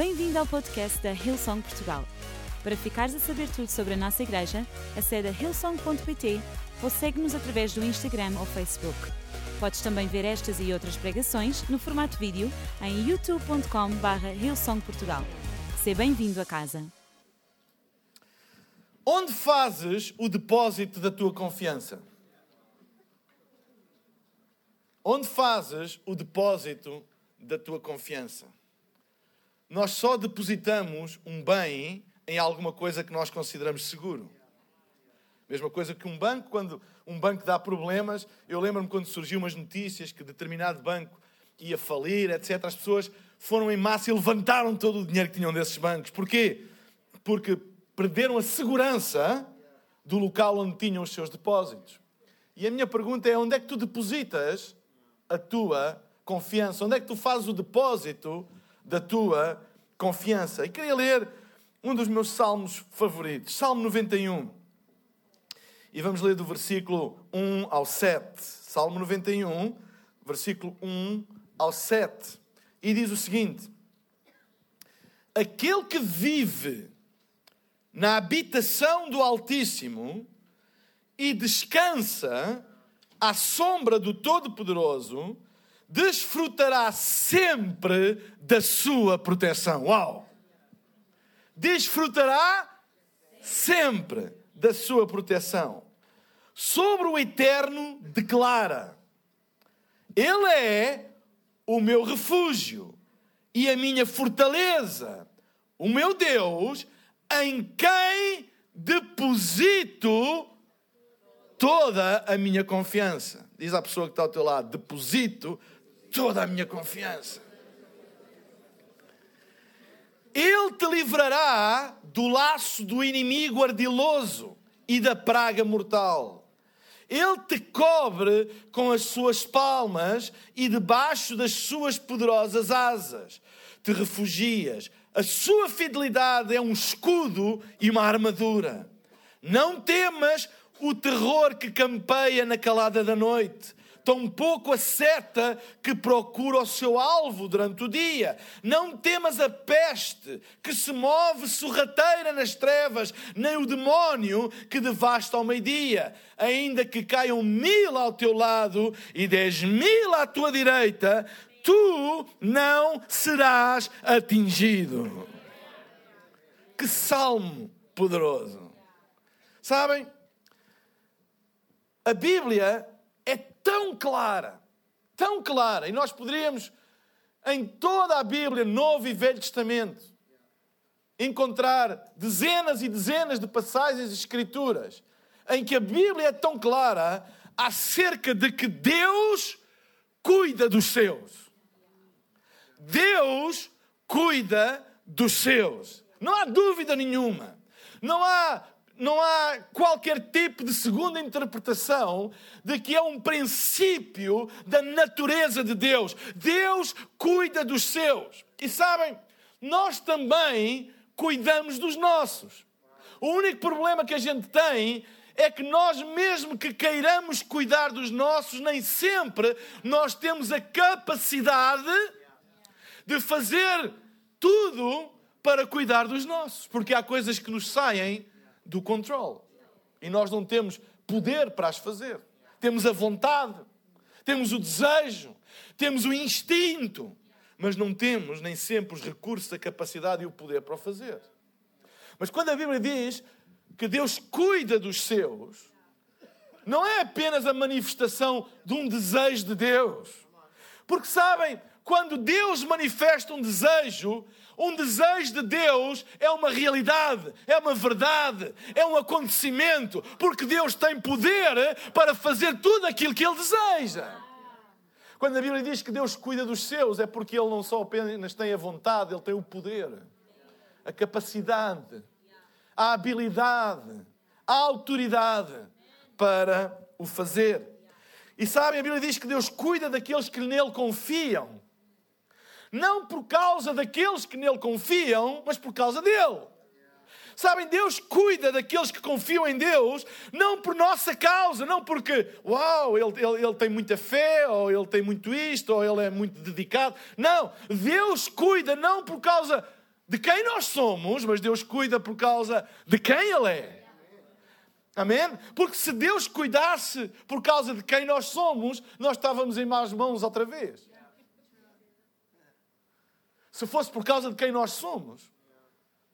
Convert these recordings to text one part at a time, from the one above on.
Bem-vindo ao podcast da Hillsong Portugal. Para ficares a saber tudo sobre a nossa igreja, acede a hillsong.pt ou segue-nos através do Instagram ou Facebook. Podes também ver estas e outras pregações no formato vídeo em youtube.com.br hillsongportugal. Seja bem-vindo a casa. Onde fazes o depósito da tua confiança? Onde fazes o depósito da tua confiança? Nós só depositamos um bem em alguma coisa que nós consideramos seguro. Mesma coisa que um banco, quando um banco dá problemas, eu lembro-me quando surgiu umas notícias que determinado banco ia falir, etc. As pessoas foram em massa e levantaram todo o dinheiro que tinham desses bancos. Porquê? Porque perderam a segurança do local onde tinham os seus depósitos. E a minha pergunta é: onde é que tu depositas a tua confiança? Onde é que tu fazes o depósito da tua confiança? E queria ler um dos meus salmos favoritos, Salmo 91. E vamos ler do versículo 1 ao 7. Salmo 91, versículo 1 ao 7. E diz o seguinte: Aquele que vive na habitação do Altíssimo e descansa à sombra do Todo-Poderoso, desfrutará sempre da sua proteção. Uau! Desfrutará sempre da sua proteção. Sobre o eterno declara: Ele é o meu refúgio e a minha fortaleza, o meu Deus, em quem deposito toda a minha confiança. Diz à pessoa que está ao teu lado: deposito toda a minha confiança. Ele te livrará do laço do inimigo ardiloso e da praga mortal. Ele te cobre com as suas palmas e debaixo das suas poderosas asas. Te refugias. A sua fidelidade é um escudo e uma armadura. Não temas o terror que campeia na calada da noite, tampouco a seta que procura o seu alvo durante o dia. Não temas a peste que se move sorrateira nas trevas, nem o demónio que devasta ao meio-dia. Ainda que caiam mil ao teu lado e dez mil à tua direita, tu não serás atingido. Que salmo poderoso! Sabem? A Bíblia tão clara, tão clara, e nós poderíamos, em toda a Bíblia, Novo e Velho Testamento, encontrar dezenas e dezenas de passagens e escrituras em que a Bíblia é tão clara acerca de que Deus cuida dos seus. Deus cuida dos seus. Não há dúvida nenhuma. Não há não há qualquer tipo de segunda interpretação de que é um princípio da natureza de Deus. Deus cuida dos seus. E sabem, nós também cuidamos dos nossos. O único problema que a gente tem é que nós, mesmo que queiramos cuidar dos nossos, nem sempre nós temos a capacidade de fazer tudo para cuidar dos nossos. Porque há coisas que nos saem do controle. E nós não temos poder para as fazer. Temos a vontade, temos o desejo, temos o instinto, mas não temos nem sempre os recursos, a capacidade e o poder para o fazer. Mas quando a Bíblia diz que Deus cuida dos seus, não é apenas a manifestação de um desejo de Deus. Porque sabem, quando Deus manifesta um desejo, um desejo de Deus é uma realidade, é uma verdade, é um acontecimento, porque Deus tem poder para fazer tudo aquilo que Ele deseja. Quando a Bíblia diz que Deus cuida dos seus, é porque Ele não só apenas tem a vontade, Ele tem o poder, a capacidade, a habilidade, a autoridade para o fazer. E sabem, a Bíblia diz que Deus cuida daqueles que nele confiam não por causa daqueles que nele confiam, mas por causa dele. Sabem, Deus cuida daqueles que confiam em Deus, não por nossa causa, não porque, uau, ele, ele, ele, tem muita fé, ou ele tem muito isto, ou ele é muito dedicado. Não, Deus cuida não por causa de quem nós somos, mas Deus cuida por causa de quem Ele é. Amém? Porque se Deus cuidasse por causa de quem nós somos, nós estávamos em más mãos outra vez. Se fosse por causa de quem nós somos,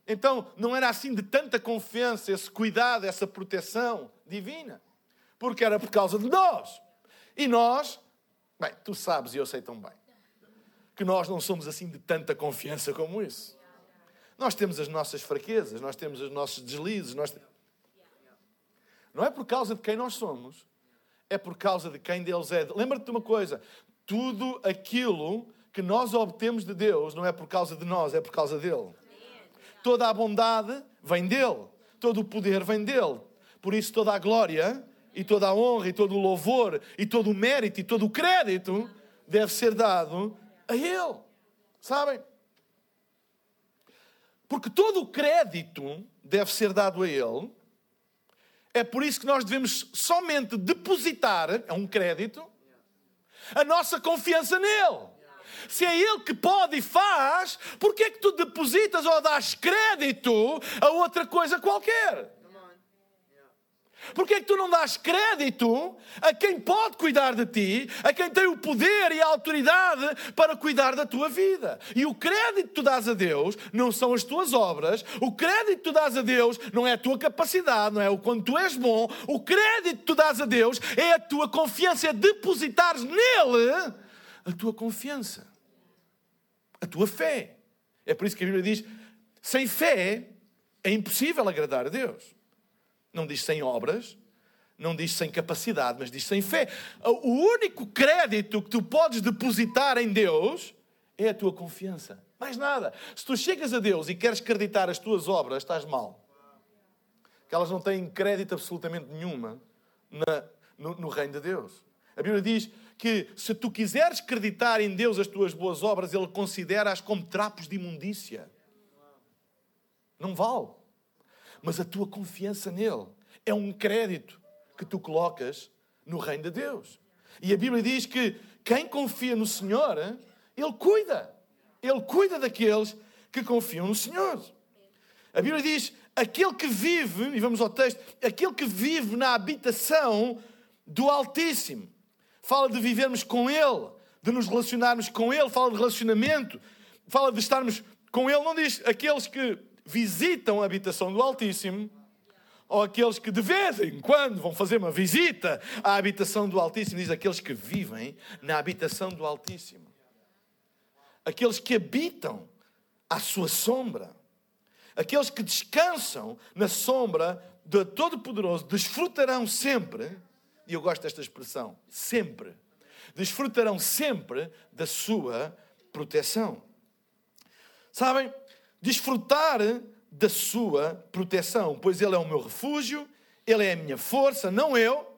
então não era assim de tanta confiança, esse cuidado, essa proteção divina. Porque era por causa de nós. E nós, bem, tu sabes e eu sei tão bem, que nós não somos assim de tanta confiança como isso. Nós temos as nossas fraquezas, nós temos os nossos deslizes. Nós... Não é por causa de quem nós somos, é por causa de quem Deus é. Lembra-te de uma coisa: tudo aquilo que nós obtemos de Deus não é por causa de nós, é por causa dele. Toda a bondade vem dele, todo o poder vem dele. Por isso, toda a glória e toda a honra e todo o louvor e todo o mérito e todo o crédito deve ser dado a ele. Sabem? Porque todo o crédito deve ser dado a Ele. É por isso que nós devemos somente depositar, é um crédito, a nossa confiança nele. Se é Ele que pode e faz, por que é que tu depositas ou dás crédito a outra coisa qualquer? Porquê é que tu não dás crédito a quem pode cuidar de ti, a quem tem o poder e a autoridade para cuidar da tua vida? E o crédito que tu dás a Deus não são as tuas obras, o crédito que tu dás a Deus não é a tua capacidade, não é o quanto tu és bom, o crédito que tu dás a Deus é a tua confiança, é depositares nele a tua confiança, a tua fé. É por isso que a Bíblia diz: sem fé é impossível agradar a Deus. Não diz sem obras, não diz sem capacidade, mas diz sem fé. O único crédito que tu podes depositar em Deus é a tua confiança. Mais nada. Se tu chegas a Deus e queres acreditar as tuas obras, estás mal. Que elas não têm crédito absolutamente nenhuma na, no, no reino de Deus. A Bíblia diz que se tu quiseres acreditar em Deus as tuas boas obras, Ele considera-as como trapos de imundícia. Não vale mas a tua confiança nele é um crédito que tu colocas no reino de Deus. E a Bíblia diz que quem confia no Senhor, ele cuida. Ele cuida daqueles que confiam no Senhor. A Bíblia diz: aquele que vive, e vamos ao texto, aquele que vive na habitação do Altíssimo. Fala de vivermos com Ele, de nos relacionarmos com Ele, fala de relacionamento, fala de estarmos com Ele. Não diz aqueles que visitam a habitação do Altíssimo, ou aqueles que de vez em quando vão fazer uma visita à habitação do Altíssimo, diz aqueles que vivem na habitação do Altíssimo. Aqueles que habitam à sua sombra. Aqueles que descansam na sombra do Todo-Poderoso desfrutarão sempre, e eu gosto desta expressão, sempre, desfrutarão sempre da sua proteção. Sabem, desfrutar da sua proteção, pois Ele é o meu refúgio, Ele é a minha força, não eu.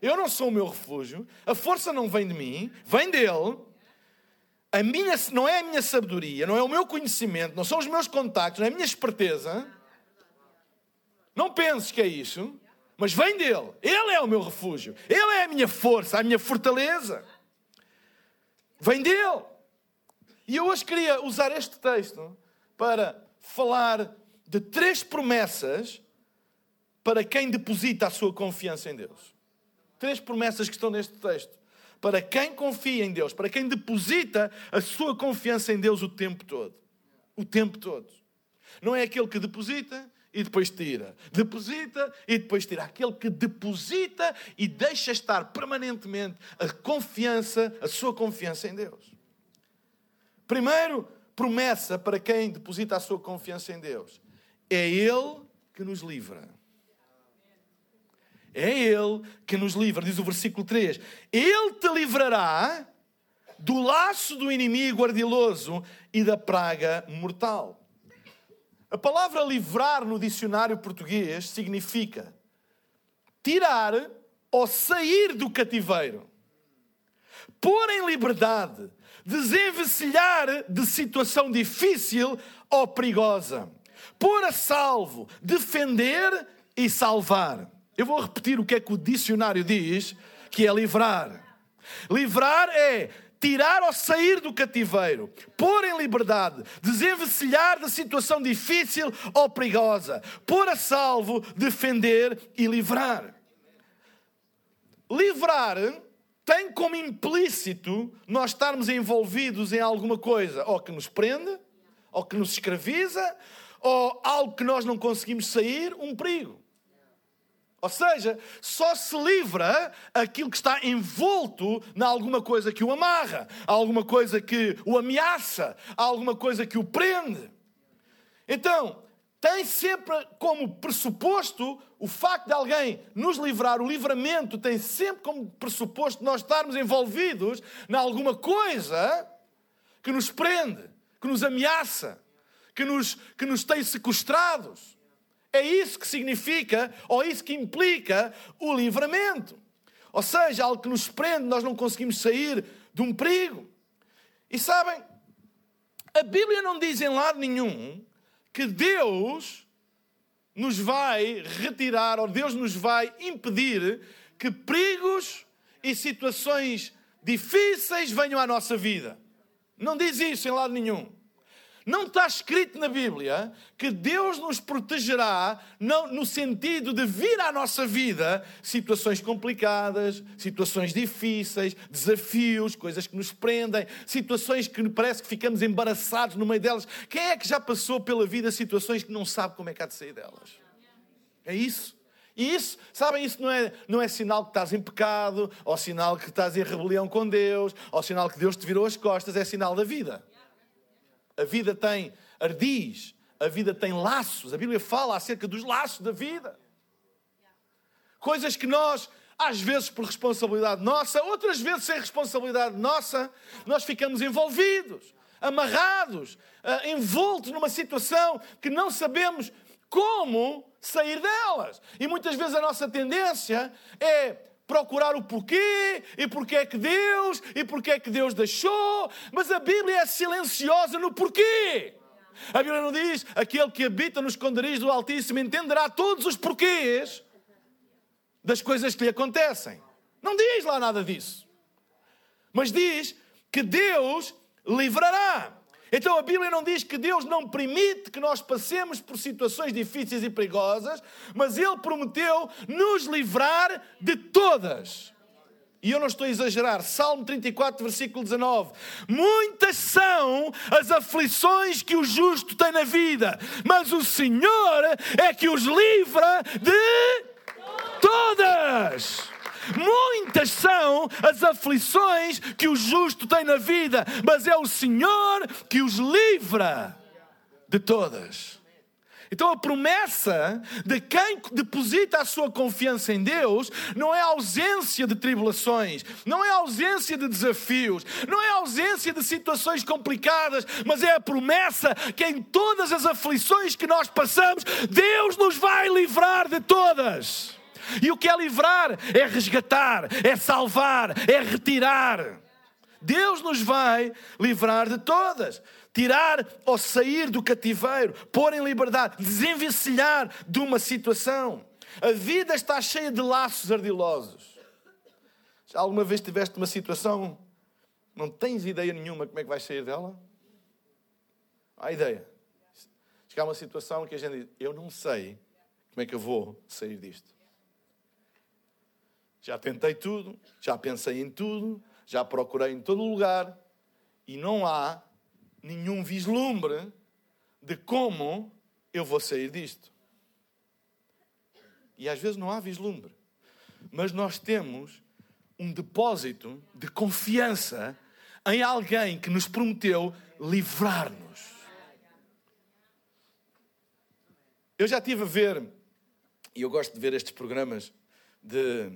Eu não sou o meu refúgio, a força não vem de mim, vem dele. A minha, não é a minha sabedoria, não é o meu conhecimento, não são os meus contactos, não é a minha esperteza. Não penses que é isso, mas vem dele. Ele é o meu refúgio, ele é a minha força, a minha fortaleza. Vem dele. E eu hoje queria usar este texto para falar de três promessas para quem deposita a sua confiança em Deus. Três promessas que estão neste texto. Para quem confia em Deus, para quem deposita a sua confiança em Deus o tempo todo. O tempo todo. Não é aquele que deposita e depois tira. Deposita e depois tira. Aquele que deposita e deixa estar permanentemente a confiança, a sua confiança em Deus. Primeiro, promessa para quem deposita a sua confiança em Deus. É Ele que nos livra. É Ele que nos livra, diz o versículo 3. Ele te livrará do laço do inimigo ardiloso e da praga mortal. A palavra livrar no dicionário português significa tirar ou sair do cativeiro, pôr em liberdade, desenvencilhar de situação difícil ou perigosa, pôr a salvo, defender e salvar. Eu vou repetir o que é que o dicionário diz, que é livrar. Livrar é tirar ou sair do cativeiro, pôr em liberdade, desenvencilhar da situação difícil ou perigosa, pôr a salvo, defender e livrar. Livrar tem como implícito nós estarmos envolvidos em alguma coisa, ou que nos prende, ou que nos escraviza, ou algo que nós não conseguimos sair, um perigo. Ou seja, só se livra aquilo que está envolto na alguma coisa que o amarra, alguma coisa que o ameaça, alguma coisa que o prende. Então, tem sempre como pressuposto o facto de alguém nos livrar, o livramento tem sempre como pressuposto nós estarmos envolvidos em alguma coisa que nos prende, que nos ameaça, que nos, que nos tem sequestrados. É isso que significa, ou isso que implica o livramento. Ou seja, algo que nos prende, nós não conseguimos sair de um perigo. E sabem, a Bíblia não diz em lado nenhum que Deus nos vai retirar, ou Deus nos vai impedir que perigos e situações difíceis venham à nossa vida. Não diz isso em lado nenhum. Não está escrito na Bíblia que Deus nos protegerá no sentido de vir à nossa vida situações complicadas, situações difíceis, desafios, coisas que nos prendem, situações que parece que ficamos embaraçados no meio delas. Quem é que já passou pela vida situações que não sabe como é que há de sair delas? É isso. E isso, sabem, isso não é, não é sinal que estás em pecado, ou sinal que estás em rebelião com Deus, ou sinal que Deus te virou as costas, é sinal da vida. A vida tem ardis, a vida tem laços. A Bíblia fala acerca dos laços da vida. Coisas que nós, às vezes por responsabilidade nossa, outras vezes sem responsabilidade nossa, nós ficamos envolvidos, amarrados, uh, envoltos numa situação que não sabemos como sair delas. E muitas vezes a nossa tendência é procurar o porquê, e porquê é que Deus, e porquê é que Deus deixou, mas a Bíblia é silenciosa no porquê. A Bíblia não diz, aquele que habita nos esconderijos do Altíssimo entenderá todos os porquês das coisas que lhe acontecem. Não diz lá nada disso. Mas diz que Deus livrará. Então a Bíblia não diz que Deus não permite que nós passemos por situações difíceis e perigosas, mas Ele prometeu nos livrar de todas. E eu não estou a exagerar, Salmo 34, versículo 19: Muitas são as aflições que o justo tem na vida, mas o Senhor é que os livra de todas. Muitas são as aflições que o justo tem na vida, mas é o Senhor que os livra de todas. Então a promessa de quem deposita a sua confiança em Deus não é ausência de tribulações, não é ausência de desafios, não é ausência de situações complicadas, mas é a promessa que em todas as aflições que nós passamos, Deus nos vai livrar de todas. E o que é livrar? É resgatar, é salvar, é retirar. Deus nos vai livrar de todas. Tirar ou sair do cativeiro, pôr em liberdade, desenvencilhar de uma situação. A vida está cheia de laços ardilosos. Já alguma vez tiveste uma situação, não tens ideia nenhuma como é que vais sair dela? Há ideia. Chegar a uma situação que a gente diz, eu não sei como é que eu vou sair disto. Já tentei tudo, já pensei em tudo, já procurei em todo lugar e não há nenhum vislumbre de como eu vou sair disto. E às vezes não há vislumbre, mas nós temos um depósito de confiança em alguém que nos prometeu livrar-nos. Eu já estive a ver, e eu gosto de ver estes programas de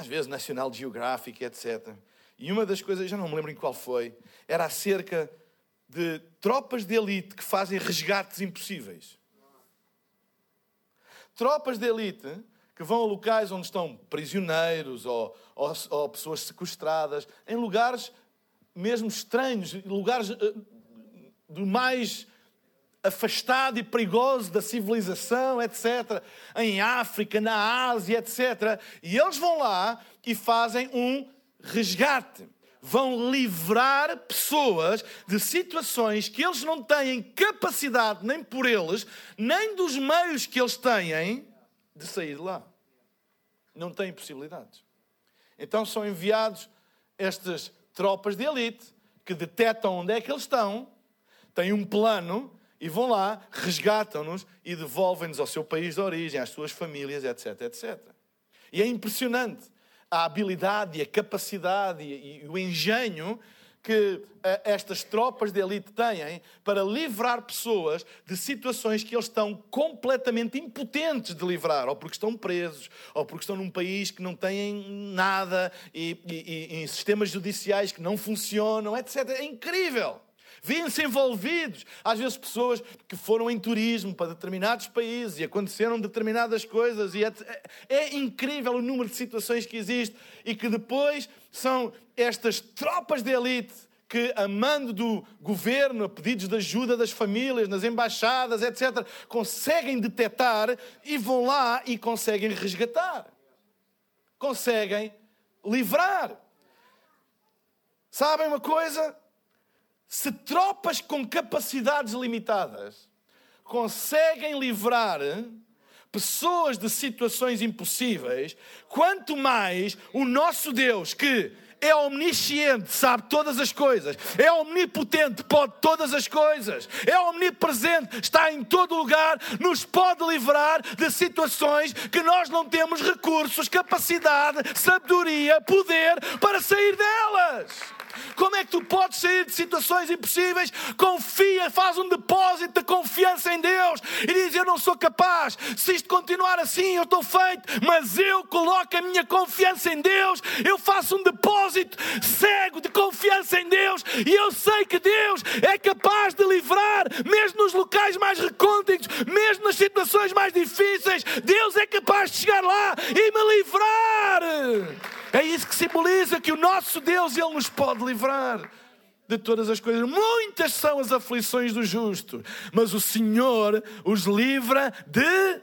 às vezes National Geographic, etc. E uma das coisas, já não me lembro em qual foi, era acerca de tropas de elite que fazem resgates impossíveis. Tropas de elite que vão a locais onde estão prisioneiros ou, ou, ou pessoas sequestradas, em lugares mesmo estranhos, lugares uh, do mais afastado e perigoso da civilização, etc., em África, na Ásia, etc. E eles vão lá e fazem um resgate. vão livrar pessoas de situações que eles não têm capacidade, nem por eles, nem dos meios que eles têm, de sair de lá. Não têm possibilidades. Então são enviados estas tropas de elite que detectam onde é que eles estão, têm um plano e vão lá, resgatam-nos e devolvem-nos ao seu país de origem, às suas famílias, etc, etc. E é impressionante a habilidade e a capacidade e, o engenho que uh, estas tropas de elite têm para livrar pessoas de situações que eles estão completamente impotentes de livrar, ou porque estão presos, ou porque estão num país que não têm nada e, e em sistemas judiciais que não funcionam, etc. É incrível. Vêm-se envolvidos. Às vezes, pessoas que foram em turismo para determinados países e aconteceram determinadas coisas. E é, é incrível o número de situações que existe e que depois são estas tropas de elite que, a mando do governo, a pedidos de ajuda das famílias, nas embaixadas, etc., conseguem detectar e vão lá e conseguem resgatar. Conseguem livrar. Sabem uma coisa? Se tropas com capacidades limitadas conseguem livrar pessoas de situações impossíveis, quanto mais o nosso Deus, que é omnisciente, sabe todas as coisas, é omnipotente, pode todas as coisas, é omnipresente, está em todo lugar, nos pode livrar de situações que nós não temos recursos, capacidade, sabedoria, poder para sair delas. Como é que tu podes sair de situações impossíveis? Confia, faz um depósito de confiança em Deus e diz: Eu não sou capaz. Se isto continuar assim, eu estou feito, mas eu coloco a minha confiança em Deus. Eu faço um depósito cego de confiança em Deus e eu sei que Deus é capaz de livrar, mesmo nos locais mais recônditos, mesmo nas situações mais difíceis. Deus é capaz de chegar lá e me livrar. É isso que simboliza que o nosso Deus, Ele nos pode livrar de todas as coisas. Muitas são as aflições do justo, mas o Senhor os livra de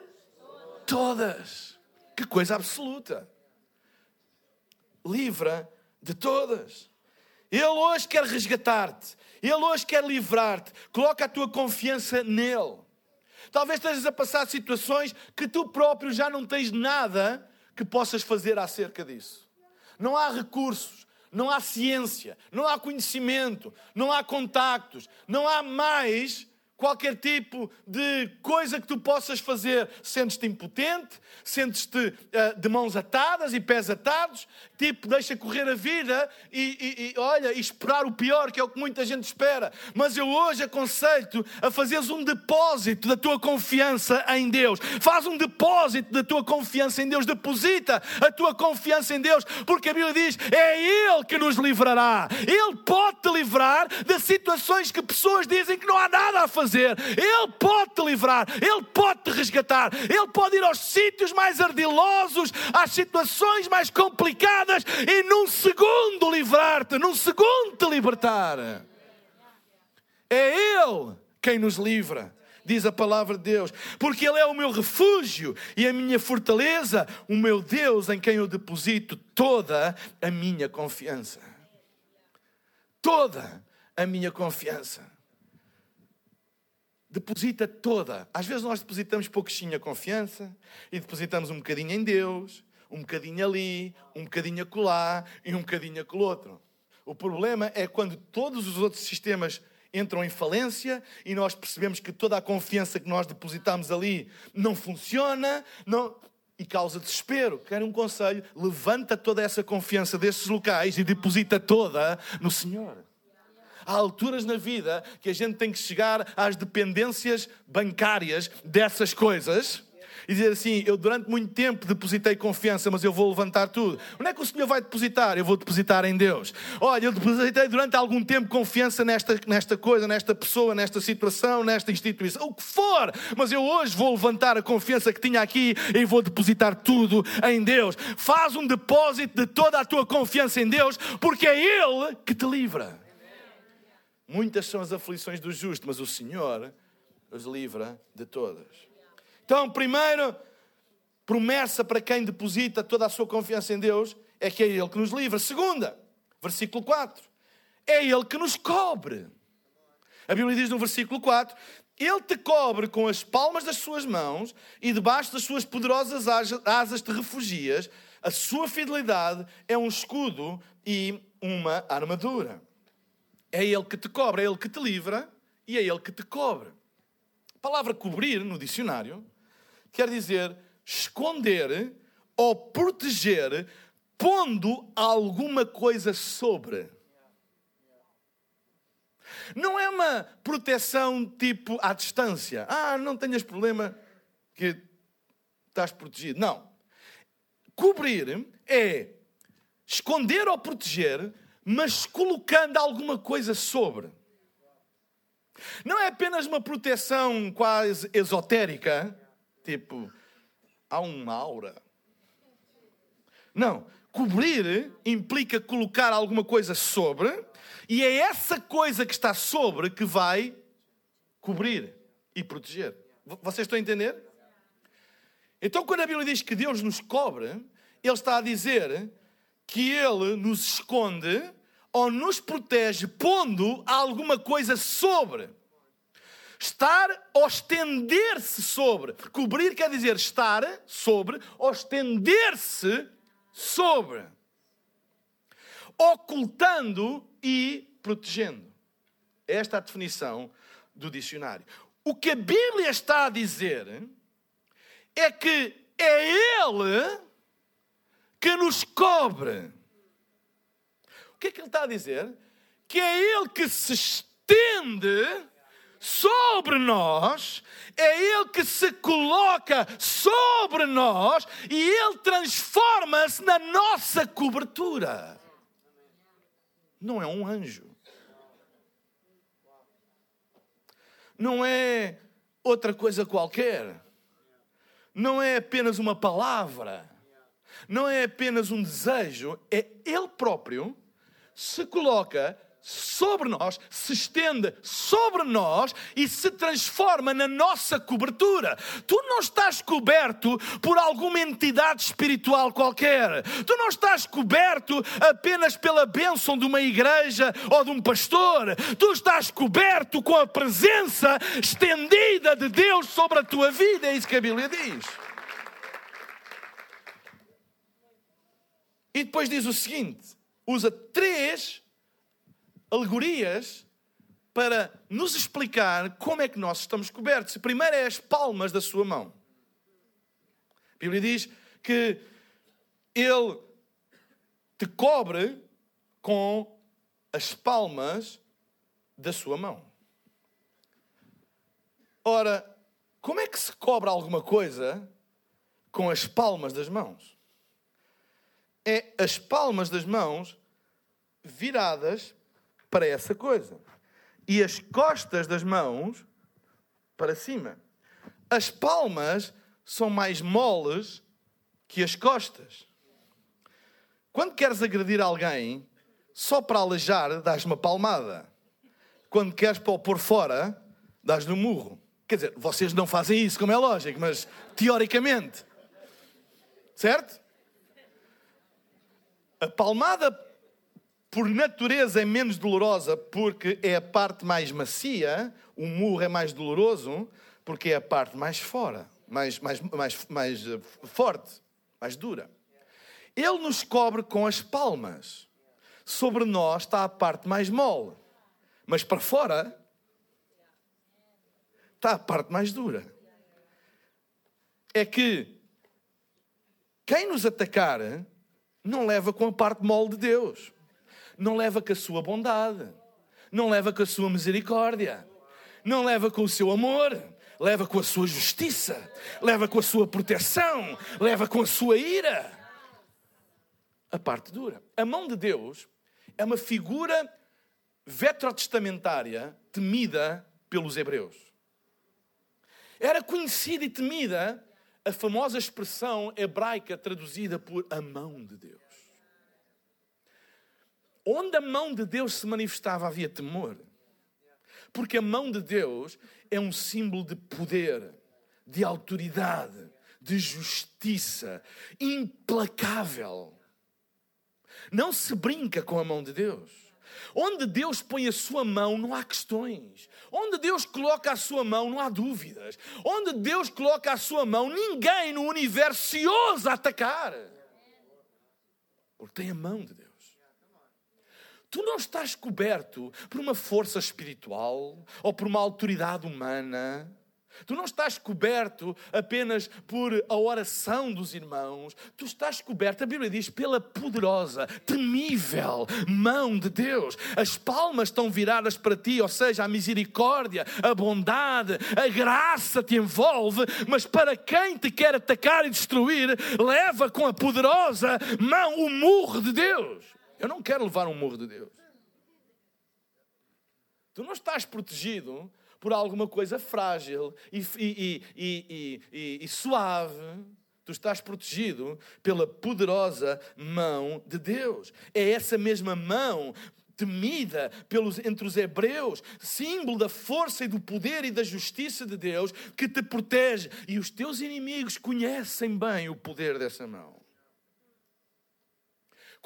todas. Que coisa absoluta! Livra de todas. Ele hoje quer resgatar-te. Ele hoje quer livrar-te. Coloca a tua confiança nele. Talvez estejas a passar situações que tu próprio já não tens nada que possas fazer acerca disso não há recursos, não há ciência, não há conhecimento, não há contactos, não há mais qualquer tipo de coisa que tu possas fazer. Sentes-te impotente, sentes-te uh, de mãos atadas e pés atados, tipo, deixa correr a vida e, e, e, olha, e esperar o pior, que é o que muita gente espera. Mas eu hoje aconselho-te a fazeres um depósito da tua confiança em Deus. Faz um depósito da tua confiança em Deus, deposita a tua confiança em Deus, porque a Bíblia diz: é Ele que nos livrará. Ele pode te livrar de situações que pessoas dizem que não há nada a fazer. Ele pode te livrar, Ele pode te resgatar, Ele pode ir aos sítios mais ardilosos, às situações mais complicadas e num segundo livrar-te, num segundo te libertar. É Ele quem nos livra diz a palavra de Deus, porque Ele é o meu refúgio e a minha fortaleza, o meu Deus em quem eu deposito toda a minha confiança. Toda a minha confiança. Deposita toda. Às vezes nós depositamos pouquinho a confiança e depositamos um bocadinho em Deus um bocadinho ali, um bocadinho acolá e um bocadinho aquele outro. O problema é quando todos os outros sistemas entram em falência e nós percebemos que toda a confiança que nós depositamos ali não funciona não... e causa desespero. Quero um conselho: levanta toda essa confiança desses locais e deposita toda no Senhor. Há alturas na vida que a gente tem que chegar às dependências bancárias dessas coisas e dizer assim: Eu durante muito tempo depositei confiança, mas eu vou levantar tudo. Onde é que o Senhor vai depositar? Eu vou depositar em Deus. Olha, eu depositei durante algum tempo confiança nesta, nesta coisa, nesta pessoa, nesta situação, nesta instituição, o que for, mas eu hoje vou levantar a confiança que tinha aqui e vou depositar tudo em Deus. Faz um depósito de toda a tua confiança em Deus, porque é Ele que te livra. Muitas são as aflições do justo, mas o Senhor os livra de todas. Então, primeiro, promessa para quem deposita toda a sua confiança em Deus é que é Ele que nos livra. Segunda, Versículo 4. É Ele que nos cobre. A Bíblia diz no versículo 4: Ele te cobre com as palmas das suas mãos e debaixo das suas poderosas asas te refugias. A sua fidelidade é um escudo e uma armadura. É Ele que te cobre, é Ele que te livra e é Ele que te cobre. A palavra cobrir no dicionário quer dizer esconder ou proteger, pondo alguma coisa sobre. Não é uma proteção tipo à distância. Ah, não tenhas problema que estás protegido. Não. Cobrir é esconder ou proteger, mas colocando alguma coisa sobre. Não é apenas uma proteção quase esotérica, tipo, há uma aura. Não. Cobrir implica colocar alguma coisa sobre, e é essa coisa que está sobre que vai cobrir e proteger. Vocês estão a entender? Então, quando a Bíblia diz que Deus nos cobre, Ele está a dizer que Ele nos esconde ou nos protege pondo alguma coisa sobre. Estar ou estender-se sobre. Cobrir quer dizer estar sobre ou estender-se sobre. Ocultando e protegendo. Esta é a definição do dicionário. O que a Bíblia está a dizer é que é Ele que nos cobre. O que é que ele está a dizer? Que é Ele que se estende sobre nós, é Ele que se coloca sobre nós e Ele transforma-se na nossa cobertura. Não é um anjo. Não é outra coisa qualquer. Não é apenas uma palavra. Não é apenas um desejo. É Ele próprio se coloca sobre nós, se estende sobre nós e se transforma na nossa cobertura. Tu não estás coberto por alguma entidade espiritual qualquer. Tu não estás coberto apenas pela bênção de uma igreja ou de um pastor. Tu estás coberto com a presença estendida de Deus sobre a tua vida. É isso que a Bíblia diz. E depois diz o seguinte: usa três alegorias para nos explicar como é que nós estamos cobertos. A primeira é as palmas da sua mão. A Bíblia diz que Ele te cobre com as palmas da sua mão. Ora, como é que se cobre alguma coisa com as palmas das mãos? É as palmas das mãos viradas para essa coisa. E as costas das mãos para cima. As palmas são mais moles que as costas. Quando queres agredir alguém, só para alejar, dás uma palmada. Quando queres pôr fora, dás-lhe um murro. Quer dizer, vocês não fazem isso, como é lógico, mas teoricamente. Certo? A palmada por natureza é menos dolorosa porque é a parte mais macia, o murro é mais doloroso porque é a parte mais fora, mais, mais, mais, mais eh, forte, mais dura. Ele nos cobre com as palmas. Sobre nós está a parte mais mole, mas para fora está a parte mais dura. É que quem nos atacar não leva com a parte mole de Deus não leva com a sua bondade, não leva com a sua misericórdia, não leva com o seu amor, leva com a sua justiça, leva com a sua proteção, leva com a sua ira. A parte dura. A mão de Deus é uma figura vetrotestamentária temida pelos hebreus. Era conhecida e temida a famosa expressão hebraica traduzida por a mão de Deus. Onde a mão de Deus se manifestava havia temor. Porque a mão de Deus é um símbolo de poder, de autoridade, de justiça, implacável. Não se brinca com a mão de Deus. Onde Deus põe a sua mão, não há questões. Onde Deus coloca a sua mão, não há dúvidas. Onde Deus coloca a sua mão, ninguém no universo se ousa atacar. Porque tem a mão de Deus. Tu não estás coberto por uma força espiritual ou por uma autoridade humana. Tu não estás coberto apenas por a oração dos irmãos, tu estás coberto, a Bíblia diz, pela poderosa, temível mão de Deus. As palmas estão viradas para ti, ou seja, a misericórdia, a bondade, a graça te envolve, mas para quem te quer atacar e destruir, leva com a poderosa mão o murro de Deus. Eu não quero levar um murro de Deus. Tu não estás protegido por alguma coisa frágil e, e, e, e, suave. Tu estás protegido pela poderosa mão de Deus. É essa mesma mão temida pelos, entre os hebreus, símbolo da força e do poder e da justiça de Deus que te protege. E os teus inimigos conhecem bem o poder dessa mão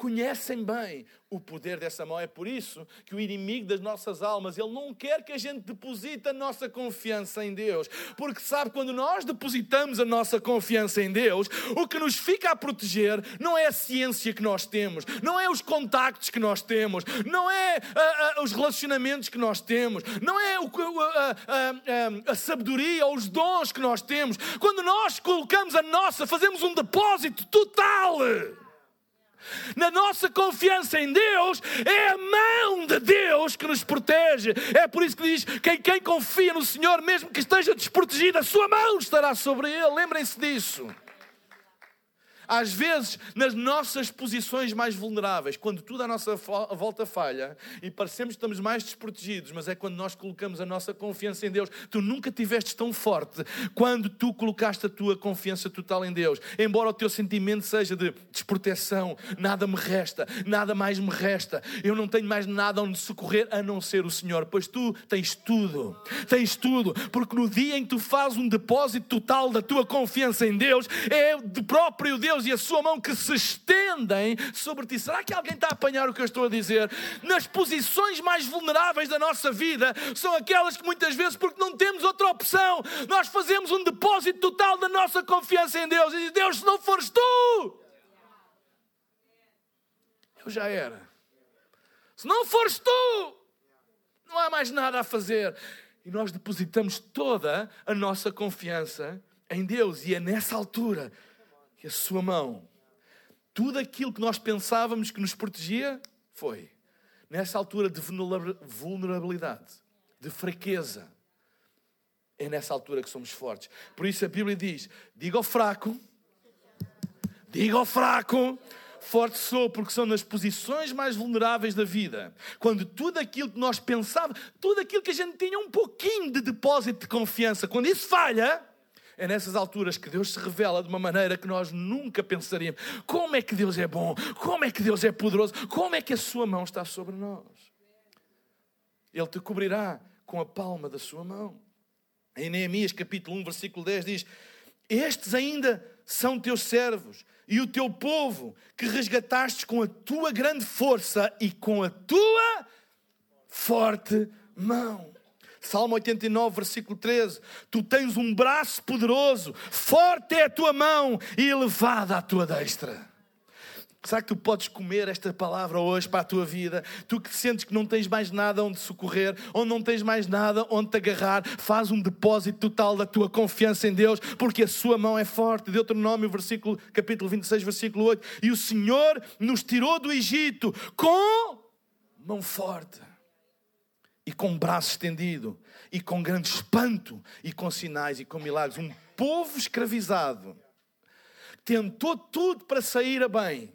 conhecem bem o poder dessa mão. É por isso que o inimigo das nossas almas, ele não quer que a gente deposite a nossa confiança em Deus, porque sabe quando nós depositamos a nossa confiança em Deus, o que nos fica a proteger não é a ciência que nós temos, não é os contactos que nós temos, não é a, a, os relacionamentos que nós temos, não é o, a, a sabedoria ou os dons que nós temos. Quando nós colocamos a nossa, fazemos um depósito total na nossa confiança em Deus, é a mão de Deus que nos protege. É por isso que diz: quem, quem confia no Senhor, mesmo que esteja desprotegido, a sua mão estará sobre ele. Lembrem-se disso. Às vezes, nas nossas posições mais vulneráveis, quando tudo à nossa volta falha e parecemos que estamos mais desprotegidos, mas é quando nós colocamos a nossa confiança em Deus. Tu nunca tiveste tão forte quando tu colocaste a tua confiança total em Deus. Embora o teu sentimento seja de desproteção, nada me resta, nada mais me resta, eu não tenho mais nada onde socorrer a não ser o Senhor, pois tu tens tudo, tens tudo, porque no dia em que tu fazes um depósito total da tua confiança em Deus, é do próprio Deus E a sua mão que se estendem sobre ti. Será que alguém está a apanhar o que eu estou a dizer? Nas posições mais vulneráveis da nossa vida, são aquelas que muitas vezes, porque não temos outra opção, nós fazemos um depósito total da nossa confiança em Deus. E Deus, se não fores tu, eu já era. Se não fores tu, não há mais nada a fazer. E nós depositamos toda a nossa confiança em Deus. E é nessa altura que a sua mão, tudo aquilo que nós pensávamos que nos protegia, foi. Nessa altura de vulnerabilidade, de fraqueza, é nessa altura que somos fortes. Por isso a Bíblia diz: diga ao fraco, diga ao fraco, forte sou, porque são nas posições mais vulneráveis da vida, quando tudo aquilo que nós pensávamos, tudo aquilo que a gente tinha um pouquinho de depósito de confiança, quando isso falha, é nessas alturas que Deus se revela de uma maneira que nós nunca pensaríamos. Como é que Deus é bom? Como é que Deus é poderoso? Como é que a sua mão está sobre nós? Ele te cobrirá com a palma da sua mão. Em Neemias capítulo 1, versículo 10 diz: Estes ainda são teus servos e o teu povo que resgataste com a tua grande força e com a tua forte mão. Salmo 89, versículo 13: Tu tens um braço poderoso, forte é a tua mão e elevada a tua destra. Será que tu podes comer esta palavra hoje para a tua vida? Tu que sentes que não tens mais nada onde socorrer, onde não tens mais nada onde te agarrar, faz um depósito total da tua confiança em Deus, porque a sua mão é forte. Deuteronômio, versículo, capítulo 26, versículo 8. E o Senhor nos tirou do Egito com mão forte e com braço estendido, e com grande espanto, e com sinais e com milagres. Um povo escravizado tentou tudo para sair a bem.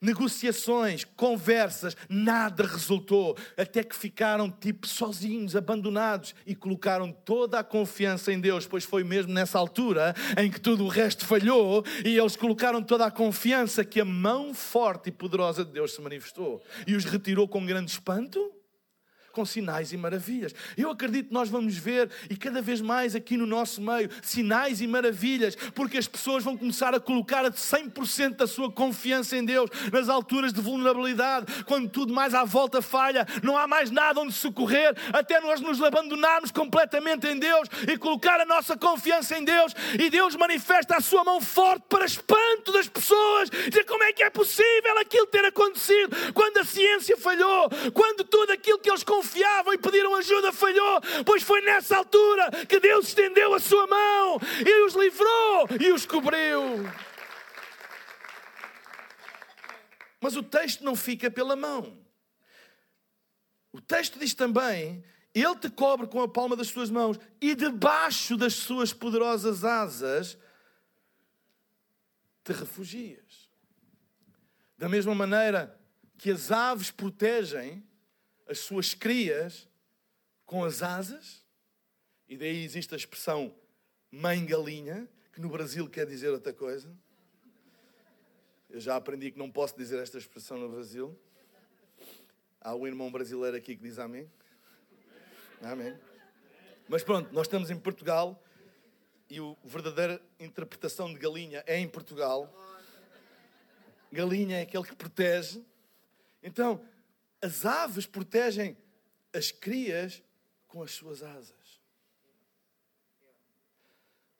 Negociações, conversas, nada resultou, até que ficaram tipo sozinhos, abandonados e colocaram toda a confiança em Deus, pois foi mesmo nessa altura em que tudo o resto falhou e eles colocaram toda a confiança que a mão forte e poderosa de Deus se manifestou e os retirou com grande espanto com sinais e maravilhas. Eu acredito que nós vamos ver, e cada vez mais aqui no nosso meio, sinais e maravilhas, porque as pessoas vão começar a colocar a 100% da sua confiança em Deus nas alturas de vulnerabilidade, quando tudo mais à volta falha, não há mais nada onde socorrer, até nós nos abandonarmos completamente em Deus e colocar a nossa confiança em Deus, e Deus manifesta a sua mão forte para espanto das pessoas. Dizer como é que é possível aquilo ter acontecido quando a ciência falhou, quando tudo aquilo que eles confiavam e pediram ajuda falhou, pois foi nessa altura que Deus estendeu a sua mão e os livrou e os cobriu. Mas o texto não fica pela mão. O texto diz também: Ele te cobre com a palma das suas mãos e debaixo das suas poderosas asas te refugias. Da mesma maneira que as aves protegem as suas crias com as asas, e daí existe a expressão mãe galinha, que no Brasil quer dizer outra coisa. Eu já aprendi que não posso dizer esta expressão no Brasil. Há um irmão brasileiro aqui que diz amém. Amém. Mas pronto, nós estamos em Portugal e a verdadeira interpretação de galinha é em Portugal. Galinha é aquele que protege. Então, as aves protegem as crias com as suas asas.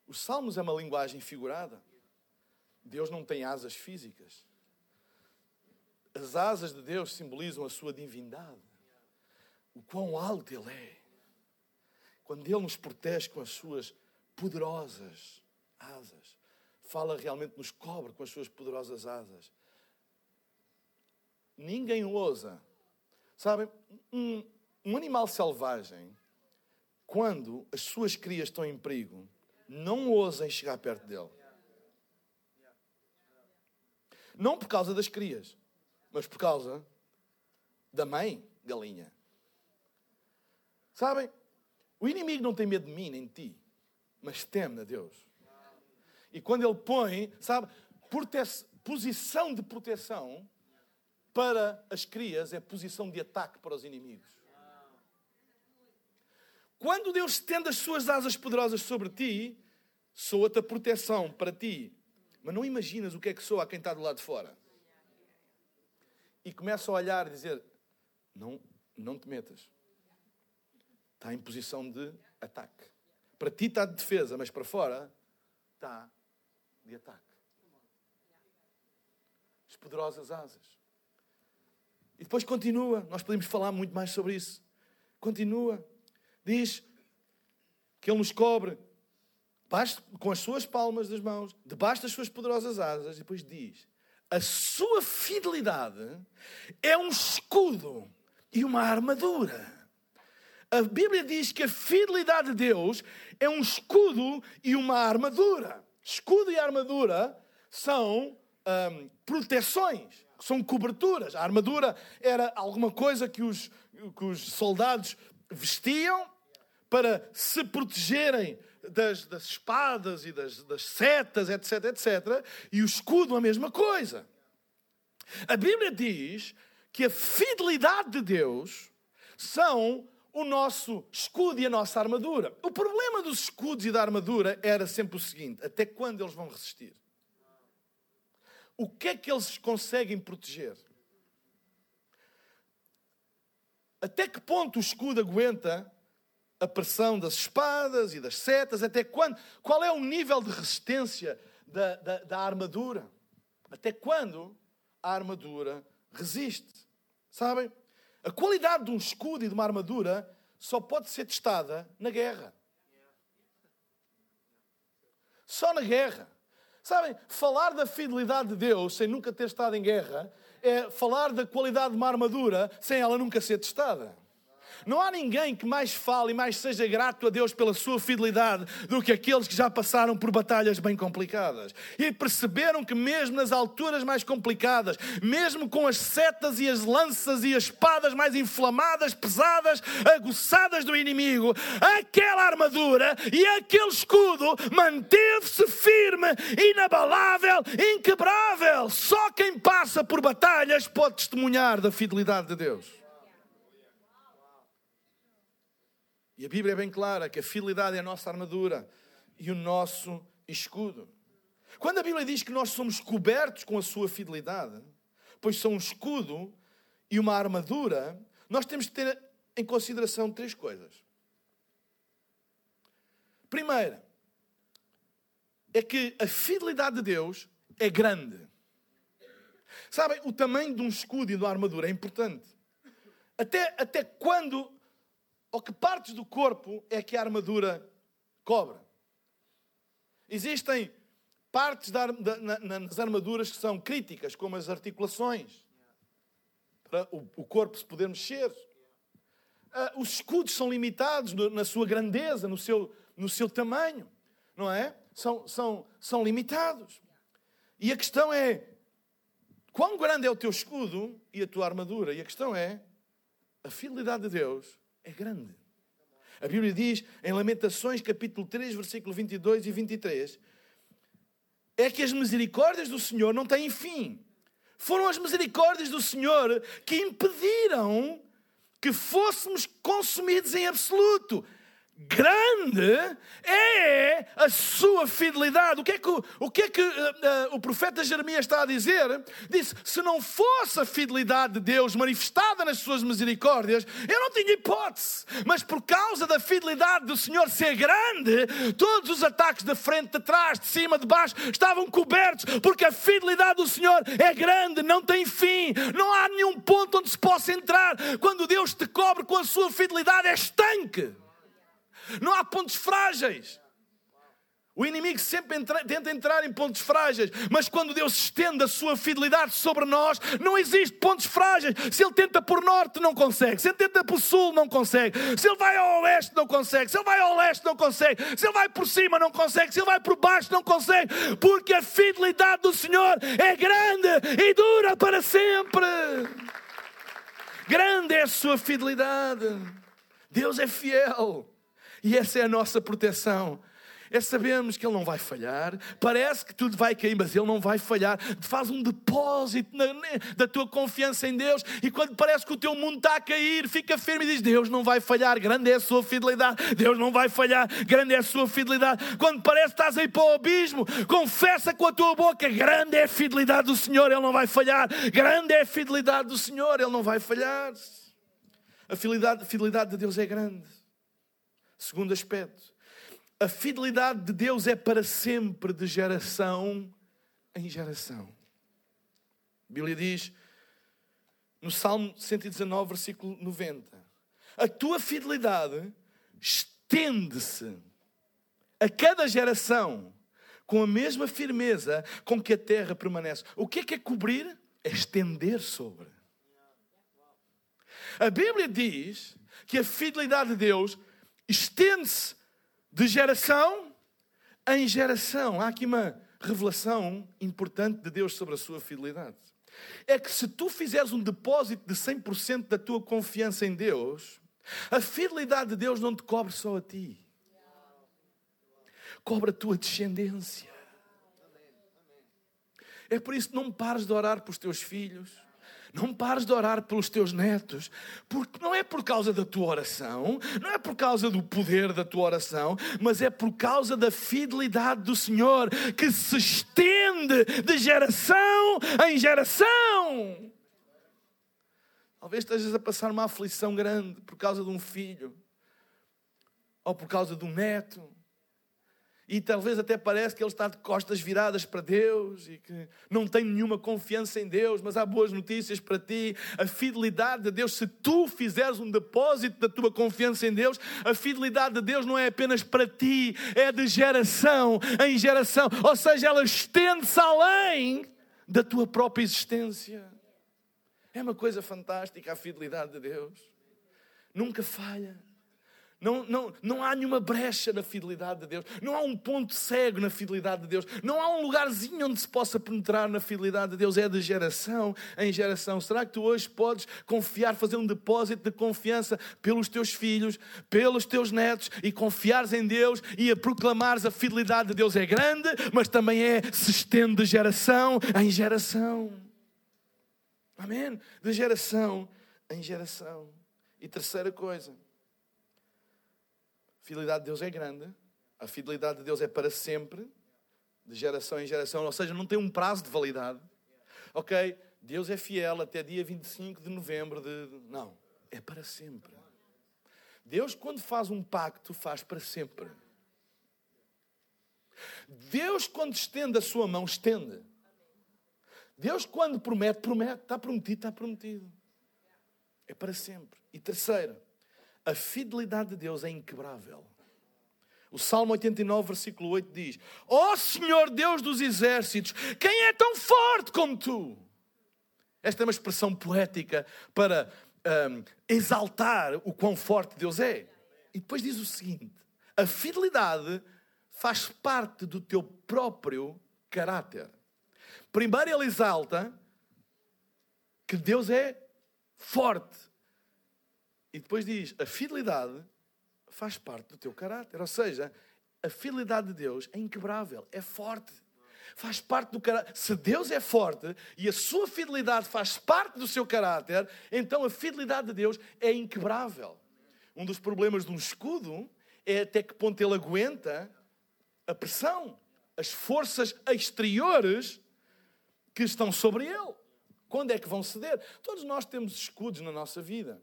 Os salmos é uma linguagem figurada. Deus não tem asas físicas. As asas de Deus simbolizam a sua divindade. O quão alto Ele é. Quando Ele nos protege com as suas poderosas asas, fala realmente, nos cobre com as suas poderosas asas. Ninguém ousa Sabem, um, um animal selvagem, quando as suas crias estão em perigo, não ousem chegar perto dele. Não por causa das crias, mas por causa da mãe galinha. Sabem, o inimigo não tem medo de mim nem de ti, mas teme a Deus. E quando ele põe, sabe, posição de proteção, para as crias é posição de ataque para os inimigos. Quando Deus estende as suas asas poderosas sobre ti, soa-te a proteção para ti. Mas não imaginas o que é que soa a quem está do lado de fora. E começa a olhar e dizer: Não, não te metas. Está em posição de ataque. Para ti está de defesa, mas para fora está de ataque. As poderosas asas. E depois continua, nós podemos falar muito mais sobre isso. Continua, diz que Ele nos cobre com as suas palmas das mãos, debaixo das suas poderosas asas, e depois diz: a sua fidelidade é um escudo e uma armadura. A Bíblia diz que a fidelidade de Deus é um escudo e uma armadura. Escudo e armadura são hum, proteções são coberturas. A armadura era alguma coisa que os, que os soldados vestiam para se protegerem das, das espadas e das, das setas, etc, etc. E o escudo, a mesma coisa. A Bíblia diz que a fidelidade de Deus são o nosso escudo e a nossa armadura. O problema dos escudos e da armadura era sempre o seguinte: até quando eles vão resistir? O que é que eles conseguem proteger? Até que ponto o escudo aguenta a pressão das espadas e das setas? Até quando? Qual é o nível de resistência da, da, da armadura? Até quando a armadura resiste? Sabem? A qualidade de um escudo e de uma armadura só pode ser testada na guerra. Só na guerra. Sabem, falar da fidelidade de Deus sem nunca ter estado em guerra é falar da qualidade de uma armadura sem ela nunca ser testada. Não há ninguém que mais fale e mais seja grato a Deus pela sua fidelidade do que aqueles que já passaram por batalhas bem complicadas e perceberam que, mesmo nas alturas mais complicadas, mesmo com as setas e as lanças e as espadas mais inflamadas, pesadas, aguçadas do inimigo, aquela armadura e aquele escudo manteve-se firme, inabalável, inquebrável. Só quem passa por batalhas pode testemunhar da fidelidade de Deus. E a Bíblia é bem clara que a fidelidade é a nossa armadura e o nosso escudo. Quando a Bíblia diz que nós somos cobertos com a sua fidelidade, pois são um escudo e uma armadura, nós temos que ter em consideração três coisas. Primeira, é que a fidelidade de Deus é grande. Sabem, o tamanho de um escudo e de uma armadura é importante. Até, até quando, ou que partes do corpo é que a armadura cobre? Existem partes da, da, na, nas armaduras que são críticas, como as articulações, para o, o corpo se poder mexer. Uh, os escudos são limitados no, na sua grandeza, no seu, no seu tamanho, não é? São, são, são limitados. E a questão é: quão grande é o teu escudo e a tua armadura? E a questão é: a fidelidade de Deus é grande. A Bíblia diz em Lamentações, capítulo 3, versículo 22 e 23, é que as misericórdias do Senhor não têm fim. Foram as misericórdias do Senhor que impediram que fôssemos consumidos em absoluto grande é a sua fidelidade. O que é que, o, que é que uh, uh, o profeta Jeremias está a dizer? Disse: se não fosse a fidelidade de Deus manifestada nas suas misericórdias, eu não tinha hipótese. Mas por causa da fidelidade do Senhor ser grande, todos os ataques de frente, de trás, de cima, de baixo estavam cobertos, porque a fidelidade do Senhor é grande, não tem fim, não há nenhum ponto onde se possa entrar. Quando Deus te cobre com a sua fidelidade, é estanque. Não há pontos frágeis. O inimigo sempre entra, tenta entrar em pontos frágeis, mas quando Deus estende a sua fidelidade sobre nós, não existe pontos frágeis. Se ele tenta por norte, não consegue. Se ele tenta por sul, não consegue. Se ele vai ao oeste, não consegue. Se ele vai ao leste, não consegue. Se ele vai por cima, não consegue. Se ele vai por baixo, não consegue. Porque a fidelidade do Senhor é grande e dura para sempre. Grande é a sua fidelidade. Deus é fiel. E essa é a nossa proteção. É sabermos que Ele não vai falhar. Parece que tudo vai cair, mas Ele não vai falhar. Faz um depósito na, da tua confiança em Deus. E quando parece que o teu mundo está a cair, fica firme e diz: Deus não vai falhar. Grande é a sua fidelidade. Deus não vai falhar. Grande é a sua fidelidade. Quando parece que estás aí para o abismo, confessa com a tua boca: Grande é a fidelidade do Senhor. Ele não vai falhar. Grande é a fidelidade do Senhor. Ele não vai falhar. A fidelidade, a fidelidade de Deus é grande. Segundo aspecto, a fidelidade de Deus é para sempre, de geração em geração. A Bíblia diz no Salmo 119, versículo 90: A tua fidelidade estende-se a cada geração com a mesma firmeza com que a terra permanece. O que é que é cobrir? É estender sobre. A Bíblia diz que a fidelidade de Deus estende-se de geração em geração. Há aqui uma revelação importante de Deus sobre a sua fidelidade. É que se tu fizeres um depósito de 100% da tua confiança em Deus, a fidelidade de Deus não te cobre só a ti, cobre a tua descendência. É por isso que não pares de orar para os teus filhos não pares de orar pelos teus netos, porque não é por causa da tua oração, não é por causa do poder da tua oração, mas é por causa da fidelidade do Senhor que se estende de geração em geração. Talvez estejas a passar uma aflição grande por causa de um filho, ou por causa de um neto, e talvez até parece que ele está de costas viradas para Deus e que não tem nenhuma confiança em Deus, mas há boas notícias para ti. A fidelidade de Deus, se tu fizeres um depósito da tua confiança em Deus, a fidelidade de Deus não é apenas para ti, é de geração em geração, ou seja, ela estende-se além da tua própria existência. É uma coisa fantástica a fidelidade de Deus. Nunca falha. Não, não, não há nenhuma brecha na fidelidade de Deus. Não há um ponto cego na fidelidade de Deus. Não há um lugarzinho onde se possa penetrar na fidelidade de Deus. É de geração em geração. Será que tu hoje podes confiar, fazer um depósito de confiança pelos teus filhos, pelos teus netos e confiares em Deus e a proclamares a fidelidade de Deus é grande, mas também é, se estende de geração em geração. Amém? De geração em geração. E terceira coisa A fidelidade de Deus é grande, a fidelidade de Deus é para sempre, de geração em geração, ou seja, não tem um prazo de validade. Ok, Deus é fiel até dia 25 de novembro de. Não, é para sempre. Deus, quando faz um pacto, faz para sempre. Deus, quando estende a sua mão, estende. Deus, quando promete, promete. Está prometido, está prometido. É para sempre. E terceira, a fidelidade de Deus é inquebrável. O Salmo 89, versículo 8 diz: Ó oh, Senhor Deus dos exércitos, quem é tão forte como tu? Esta é uma expressão poética para um, exaltar o quão forte Deus é. E depois diz o seguinte: a fidelidade faz parte do teu próprio caráter. Primeiro, ele exalta que Deus é forte. E depois diz: a fidelidade faz parte do teu caráter. Ou seja, a fidelidade de Deus é inquebrável, é forte. Faz parte do caráter. Se Deus é forte e a sua fidelidade faz parte do seu caráter, então a fidelidade de Deus é inquebrável. Um dos problemas de um escudo é até que ponto ele aguenta a pressão, as forças exteriores que estão sobre ele. Quando é que vão ceder? Todos nós temos escudos na nossa vida.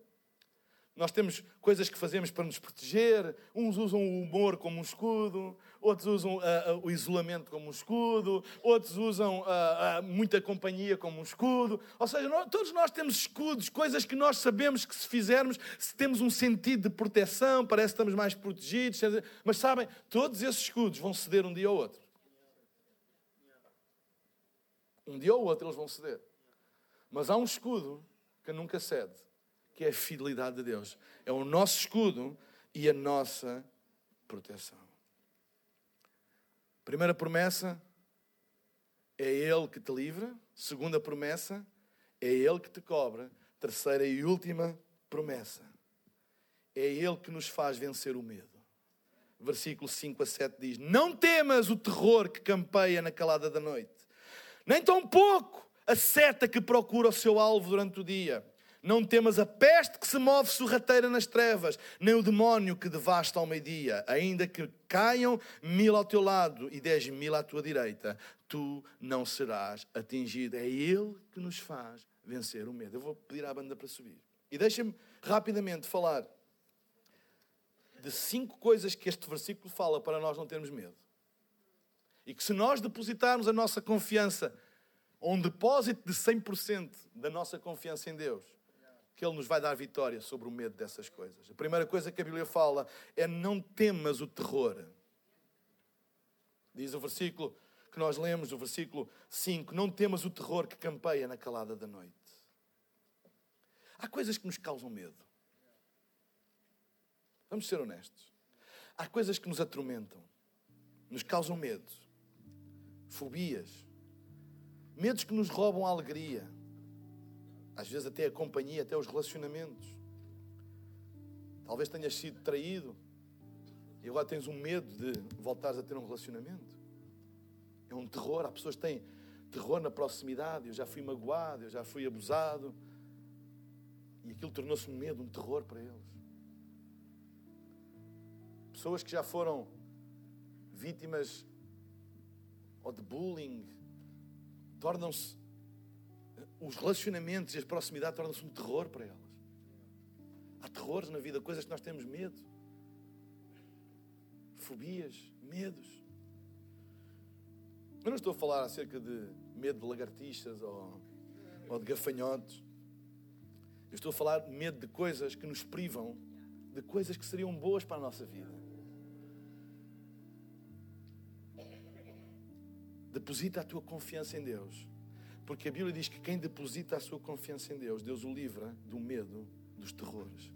Nós temos coisas que fazemos para nos proteger. Uns usam o humor como um escudo, outros usam uh, uh, o isolamento como um escudo, outros usam uh, muita companhia como um escudo. Ou seja, nós, todos nós temos escudos, coisas que nós sabemos que se fizermos, se temos um sentido de proteção, parece que estamos mais protegidos. Mas sabem, todos esses escudos vão ceder um dia ou outro. Um dia ou outro eles vão ceder. Mas há um escudo que nunca cede que é a fidelidade de Deus. É o nosso escudo e a nossa proteção. Primeira promessa, é Ele que te livra. Segunda promessa, é Ele que te cobra. Terceira e última promessa, é Ele que nos faz vencer o medo. Versículo 5 a 7 diz: Não temas o terror que campeia na calada da noite, nem tão pouco a seta que procura o seu alvo durante o dia não temas a peste que se move sorrateira nas trevas, nem o demónio que devasta ao meio-dia. Ainda que caiam mil ao teu lado e dez mil à tua direita, tu não serás atingido. É Ele que nos faz vencer o medo. Eu vou pedir à banda para subir. E deixem-me rapidamente falar de cinco coisas que este versículo fala para nós não termos medo. E que se nós depositarmos a nossa confiança, um depósito de 100% da nossa confiança em Deus, que Ele nos vai dar vitória sobre o medo dessas coisas. A primeira coisa que a Bíblia fala é não temas o terror. Diz o versículo que nós lemos, o versículo 5, não temas o terror que campeia na calada da noite. Há coisas que nos causam medo. Vamos ser honestos. Há coisas que nos atormentam, nos causam medo. Fobias. Medos que nos roubam a alegria às vezes até a companhia, até os relacionamentos. Talvez tenhas sido traído e agora tens um medo de voltares a ter um relacionamento. É um terror. Há pessoas que têm terror na proximidade. Eu já fui magoado, eu já fui abusado. E aquilo tornou-se um medo, um terror para eles. Pessoas que já foram vítimas ou de bullying tornam-se os relacionamentos e as proximidades tornam-se um terror para elas. Há terrores na vida, coisas que nós temos medo. Fobias, medos. Eu não estou a falar acerca de medo de lagartixas ou, ou de gafanhotos. Eu estou a falar de medo de coisas que nos privam de coisas que seriam boas para a nossa vida. Deposita a tua confiança em Deus porque a Bíblia diz que quem deposita a sua confiança em Deus, Deus o livra do medo, dos terrores.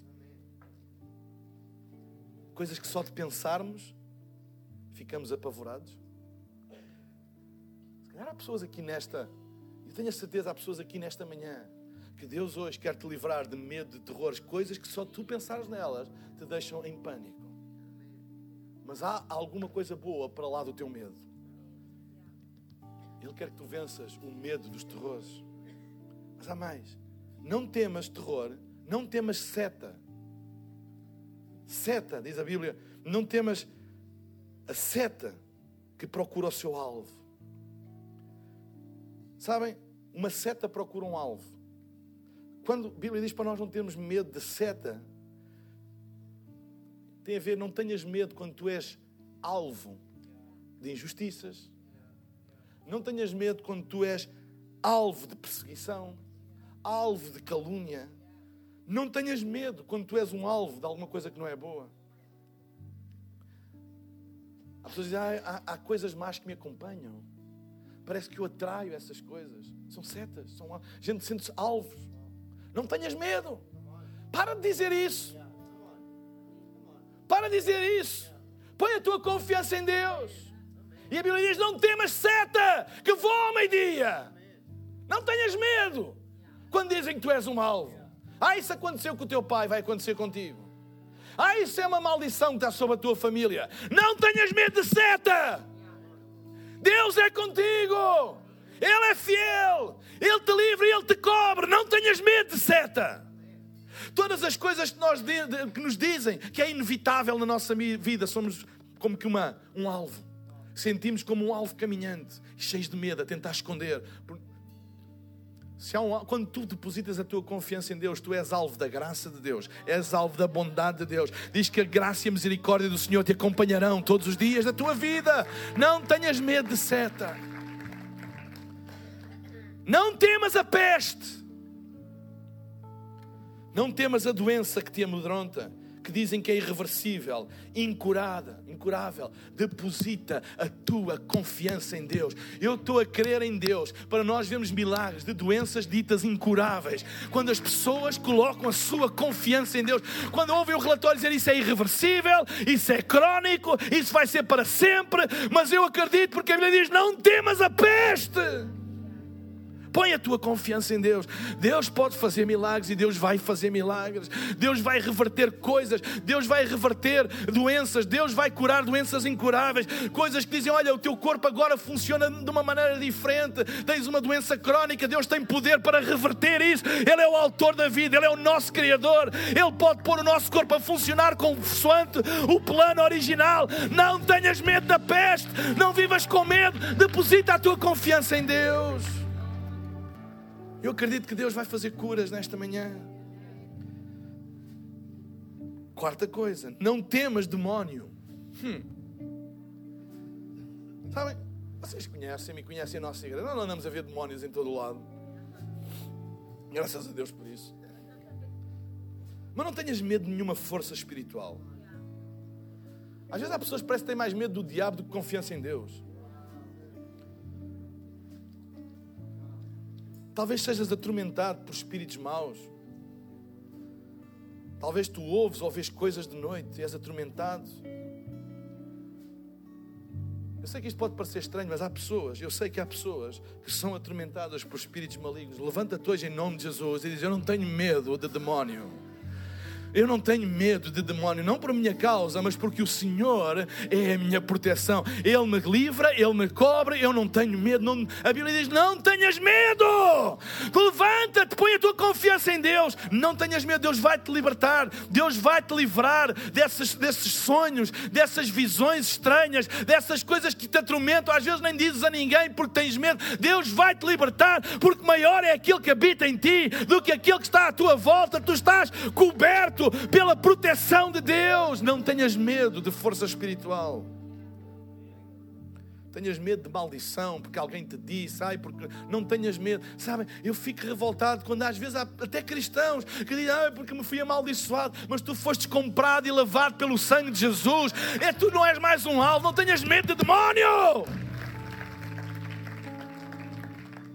Coisas que só de pensarmos ficamos apavorados. Se calhar há pessoas aqui nesta, eu tenho a certeza, há pessoas aqui nesta manhã que Deus hoje quer te livrar de medo, de terrores, coisas que só tu pensares nelas te deixam em pânico. Mas há alguma coisa boa para lá do teu medo. Ele quer que tu venças o medo dos terrores. Mas há mais. Não temas terror, não temas seta. Seta, diz a Bíblia, não temas a seta que procura o seu alvo. Sabem, uma seta procura um alvo. Quando a Bíblia diz para nós não termos medo de seta, tem a ver, não tenhas medo quando tu és alvo de injustiças. Não tenhas medo quando tu és alvo de perseguição, alvo de calúnia. Não tenhas medo quando tu és um alvo de alguma coisa que não é boa. Há pessoas dizem, ah, há, há coisas más que me acompanham. Parece que eu atraio essas coisas. São setas, são, a gente sente-se alvos. Não tenhas medo. Para de dizer isso. Para de dizer isso. Põe a tua confiança em Deus. E a Bíblia diz: Não temas seta, que voa meio-dia. Não tenhas medo. Quando dizem que tu és um alvo. Ah, isso aconteceu com o teu pai, vai acontecer contigo. Ah, isso é uma maldição que está sobre a tua família. Não tenhas medo de seta. Deus é contigo. Ele é fiel. Ele te livra e Ele te cobre. Não tenhas medo de seta. Todas as coisas que, nós, que nos dizem que é inevitável na nossa vida, somos como que uma, um alvo. Sentimos como um alvo caminhante, cheios de medo, a tentar esconder. Se um, quando tu depositas a tua confiança em Deus, tu és alvo da graça de Deus, és alvo da bondade de Deus. Diz que a graça e a misericórdia do Senhor te acompanharão todos os dias da tua vida. Não tenhas medo de seta. Não temas a peste. Não temas a doença que te amedronta que dizem que é irreversível, incurada, incurável. Deposita a tua confiança em Deus. Eu estou a crer em Deus para nós vermos milagres de doenças ditas incuráveis. Quando as pessoas colocam a sua confiança em Deus, quando ouvem o relatório dizer isso é irreversível, isso é crónico, isso vai ser para sempre, mas eu acredito porque a Bíblia diz: não temas a peste. Põe a tua confiança em Deus. Deus pode fazer milagres e Deus vai fazer milagres. Deus vai reverter coisas. Deus vai reverter doenças. Deus vai curar doenças incuráveis. Coisas que dizem: olha, o teu corpo agora funciona de uma maneira diferente. Tens uma doença crónica. Deus tem poder para reverter isso. Ele é o autor da vida. Ele é o nosso Criador. Ele pode pôr o nosso corpo a funcionar consoante o plano original. Não tenhas medo da peste. Não vivas com medo. Deposita a tua confiança em Deus. Eu acredito que Deus vai fazer curas nesta manhã. Quarta coisa, não temas demónio. Hum. Sabem, vocês conhecem-me, conhecem a nossa igreja. Nós não andamos a ver demónios em todo o lado. Graças a Deus por isso. Mas não tenhas medo de nenhuma força espiritual. Às vezes há pessoas que parecem têm mais medo do diabo do que confiança em Deus. Talvez sejas atormentado por espíritos maus. Talvez tu ouves ou vês coisas de noite e és atormentado. Eu sei que isto pode parecer estranho, mas há pessoas, eu sei que há pessoas que são atormentadas por espíritos malignos. Levanta-te hoje em nome de Jesus e diz: Eu não tenho medo de demónio. Eu não tenho medo de demónio, não por minha causa, mas porque o Senhor é a minha proteção. Ele me livra, Ele me cobre, eu não tenho medo. Não... A Bíblia diz: não tenhas medo. Levanta-te, põe a tua confiança em Deus. Não tenhas medo, Deus vai te libertar, Deus vai te livrar desses, desses sonhos, dessas visões estranhas, dessas coisas que te atormentam. Às vezes nem dizes a ninguém porque tens medo. Deus vai te libertar, porque maior é aquilo que habita em ti do que aquilo que está à tua volta. Tu estás coberto pela proteção de Deus. Não tenhas medo de força espiritual. Tenhas medo de maldição, porque alguém te disse, ai, porque não tenhas medo. Sabem, eu fico revoltado quando às vezes há até cristãos que dizem, ai, porque me fui amaldiçoado, mas tu foste comprado e lavado pelo sangue de Jesus. É tu não és mais um alvo, não tenhas medo de demónio.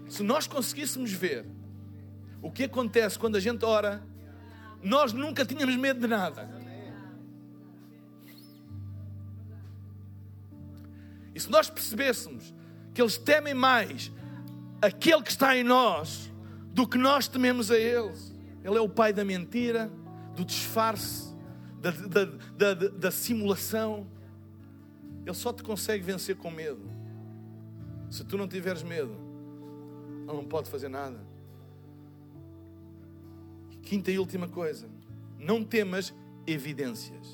Se nós conseguíssemos ver o que acontece quando a gente ora nós nunca tínhamos medo de nada. E se nós percebêssemos que eles temem mais aquele que está em nós do que nós tememos a eles, ele é o pai da mentira, do disfarce, da, da, da, da simulação. Ele só te consegue vencer com medo. Se tu não tiveres medo, ele não pode fazer nada. Quinta e última coisa, não temas evidências.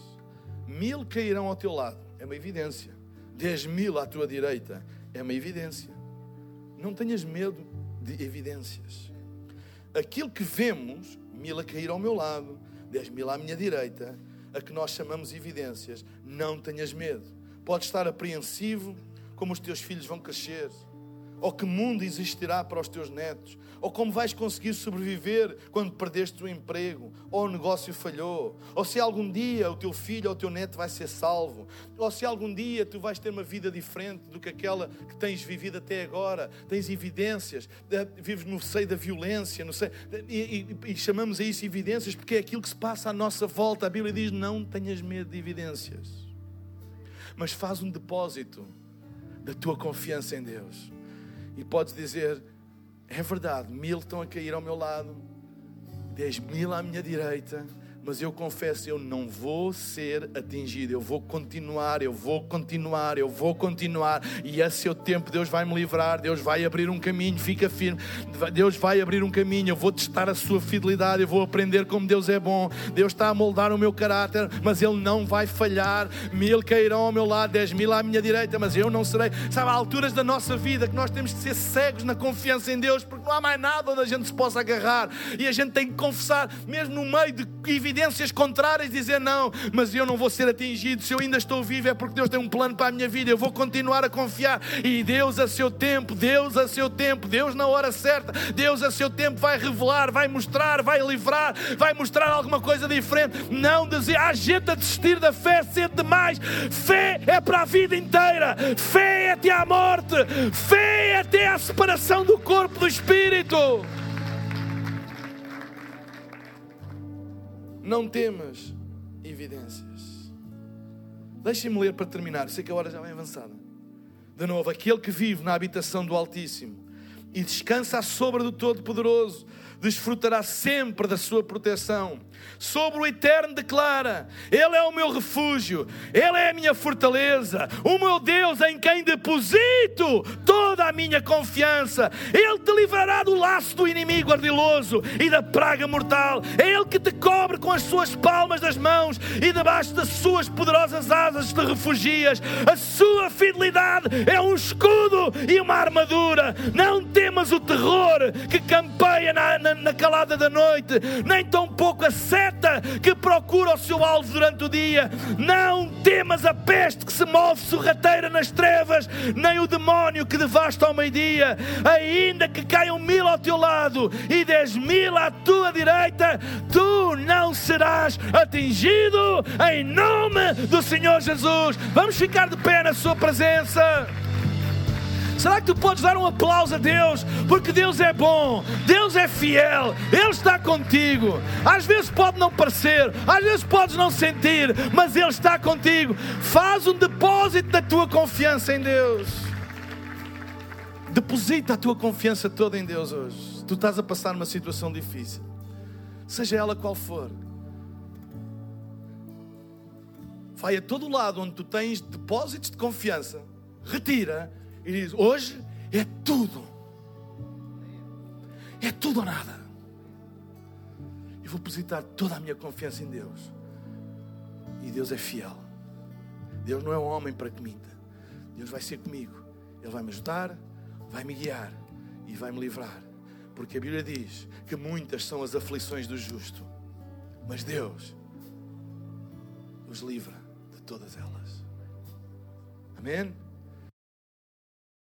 Mil cairão ao teu lado, é uma evidência. Dez mil à tua direita, é uma evidência. Não tenhas medo de evidências. Aquilo que vemos, mil a cair ao meu lado, dez mil à minha direita, a que nós chamamos evidências, não tenhas medo. Podes estar apreensivo como os teus filhos vão crescer, ou que mundo existirá para os teus netos, ou como vais conseguir sobreviver quando perdeste o emprego, ou o negócio falhou, ou se algum dia o teu filho ou o teu neto vai ser salvo, ou se algum dia tu vais ter uma vida diferente do que aquela que tens vivido até agora, tens evidências, vives no seio da violência, no seio, e, e, e chamamos a isso evidências porque é aquilo que se passa à nossa volta. A Bíblia diz: não tenhas medo de evidências, mas faz um depósito da tua confiança em Deus. E podes dizer: é verdade, mil estão a cair ao meu lado, dez mil à minha direita, mas eu confesso, eu não vou ser atingido, eu vou continuar, eu vou continuar, eu vou continuar, e a seu tempo Deus vai me livrar, Deus vai abrir um caminho, fica firme, Deus vai abrir um caminho, eu vou testar a sua fidelidade, eu vou aprender como Deus é bom, Deus está a moldar o meu caráter, mas Ele não vai falhar, mil cairão ao meu lado, dez mil à minha direita, mas eu não serei, sabe, há alturas da nossa vida que nós temos que ser cegos na confiança em Deus, porque não há mais nada onde a gente se possa agarrar, e a gente tem que confessar, mesmo no meio de evidências contrárias, dizer não, mas eu não vou ser atingido. Se eu ainda estou vivo é porque Deus tem um plano para a minha vida. Eu vou continuar a confiar. E Deus a seu tempo, Deus a seu tempo, Deus na hora certa, Deus a seu tempo vai revelar, vai mostrar, vai livrar, vai mostrar alguma coisa diferente. Não dizer, há gente a desistir da fé cedo demais. Fé é para a vida inteira. Fé é até à morte. Fé é até à separação do corpo do espírito. Não temas evidências. Deixem-me ler para terminar, sei que a hora já vem avançada. De novo, aquele que vive na habitação do Altíssimo e descansa à sombra do Todo-Poderoso desfrutará sempre da sua proteção. Sobre o Eterno declara: Ele é o meu refúgio, Ele é a minha fortaleza, o meu Deus em quem deposito toda a minha confiança. Ele te livrará do laço do inimigo ardiloso e da praga mortal. É Ele que te cobre com as suas palmas das mãos e debaixo das suas poderosas asas te refugias. A sua fidelidade é um escudo e uma armadura. Não temas o terror que campeia na, na na calada da noite, nem tão pouco a seta que procura o seu alvo durante o dia. Não temas a peste que se move sorrateira nas trevas, nem o demónio que devasta ao meio-dia. Ainda que caiam mil ao teu lado e dez mil à tua direita, tu não serás atingido em nome do Senhor Jesus. Vamos ficar de pé na Sua presença. Será que tu podes dar um aplauso a Deus? Porque Deus é bom, Deus é fiel, Ele está contigo. Às vezes pode não parecer, às vezes podes não sentir, mas Ele está contigo. Faz um depósito da tua confiança em Deus. Deposita a tua confiança toda em Deus hoje. Tu estás a passar uma situação difícil, seja ela qual for. Vai a todo lado onde tu tens depósitos de confiança, retira e diz: Hoje é tudo. É tudo ou nada. E vou depositar toda a minha confiança em Deus. E Deus é fiel. Deus não é um homem para que minta. Deus vai ser comigo. Ele vai me ajudar, vai me guiar e vai me livrar. Porque a Bíblia diz que muitas são as aflições do justo, mas Deus os livra de todas elas. Amém?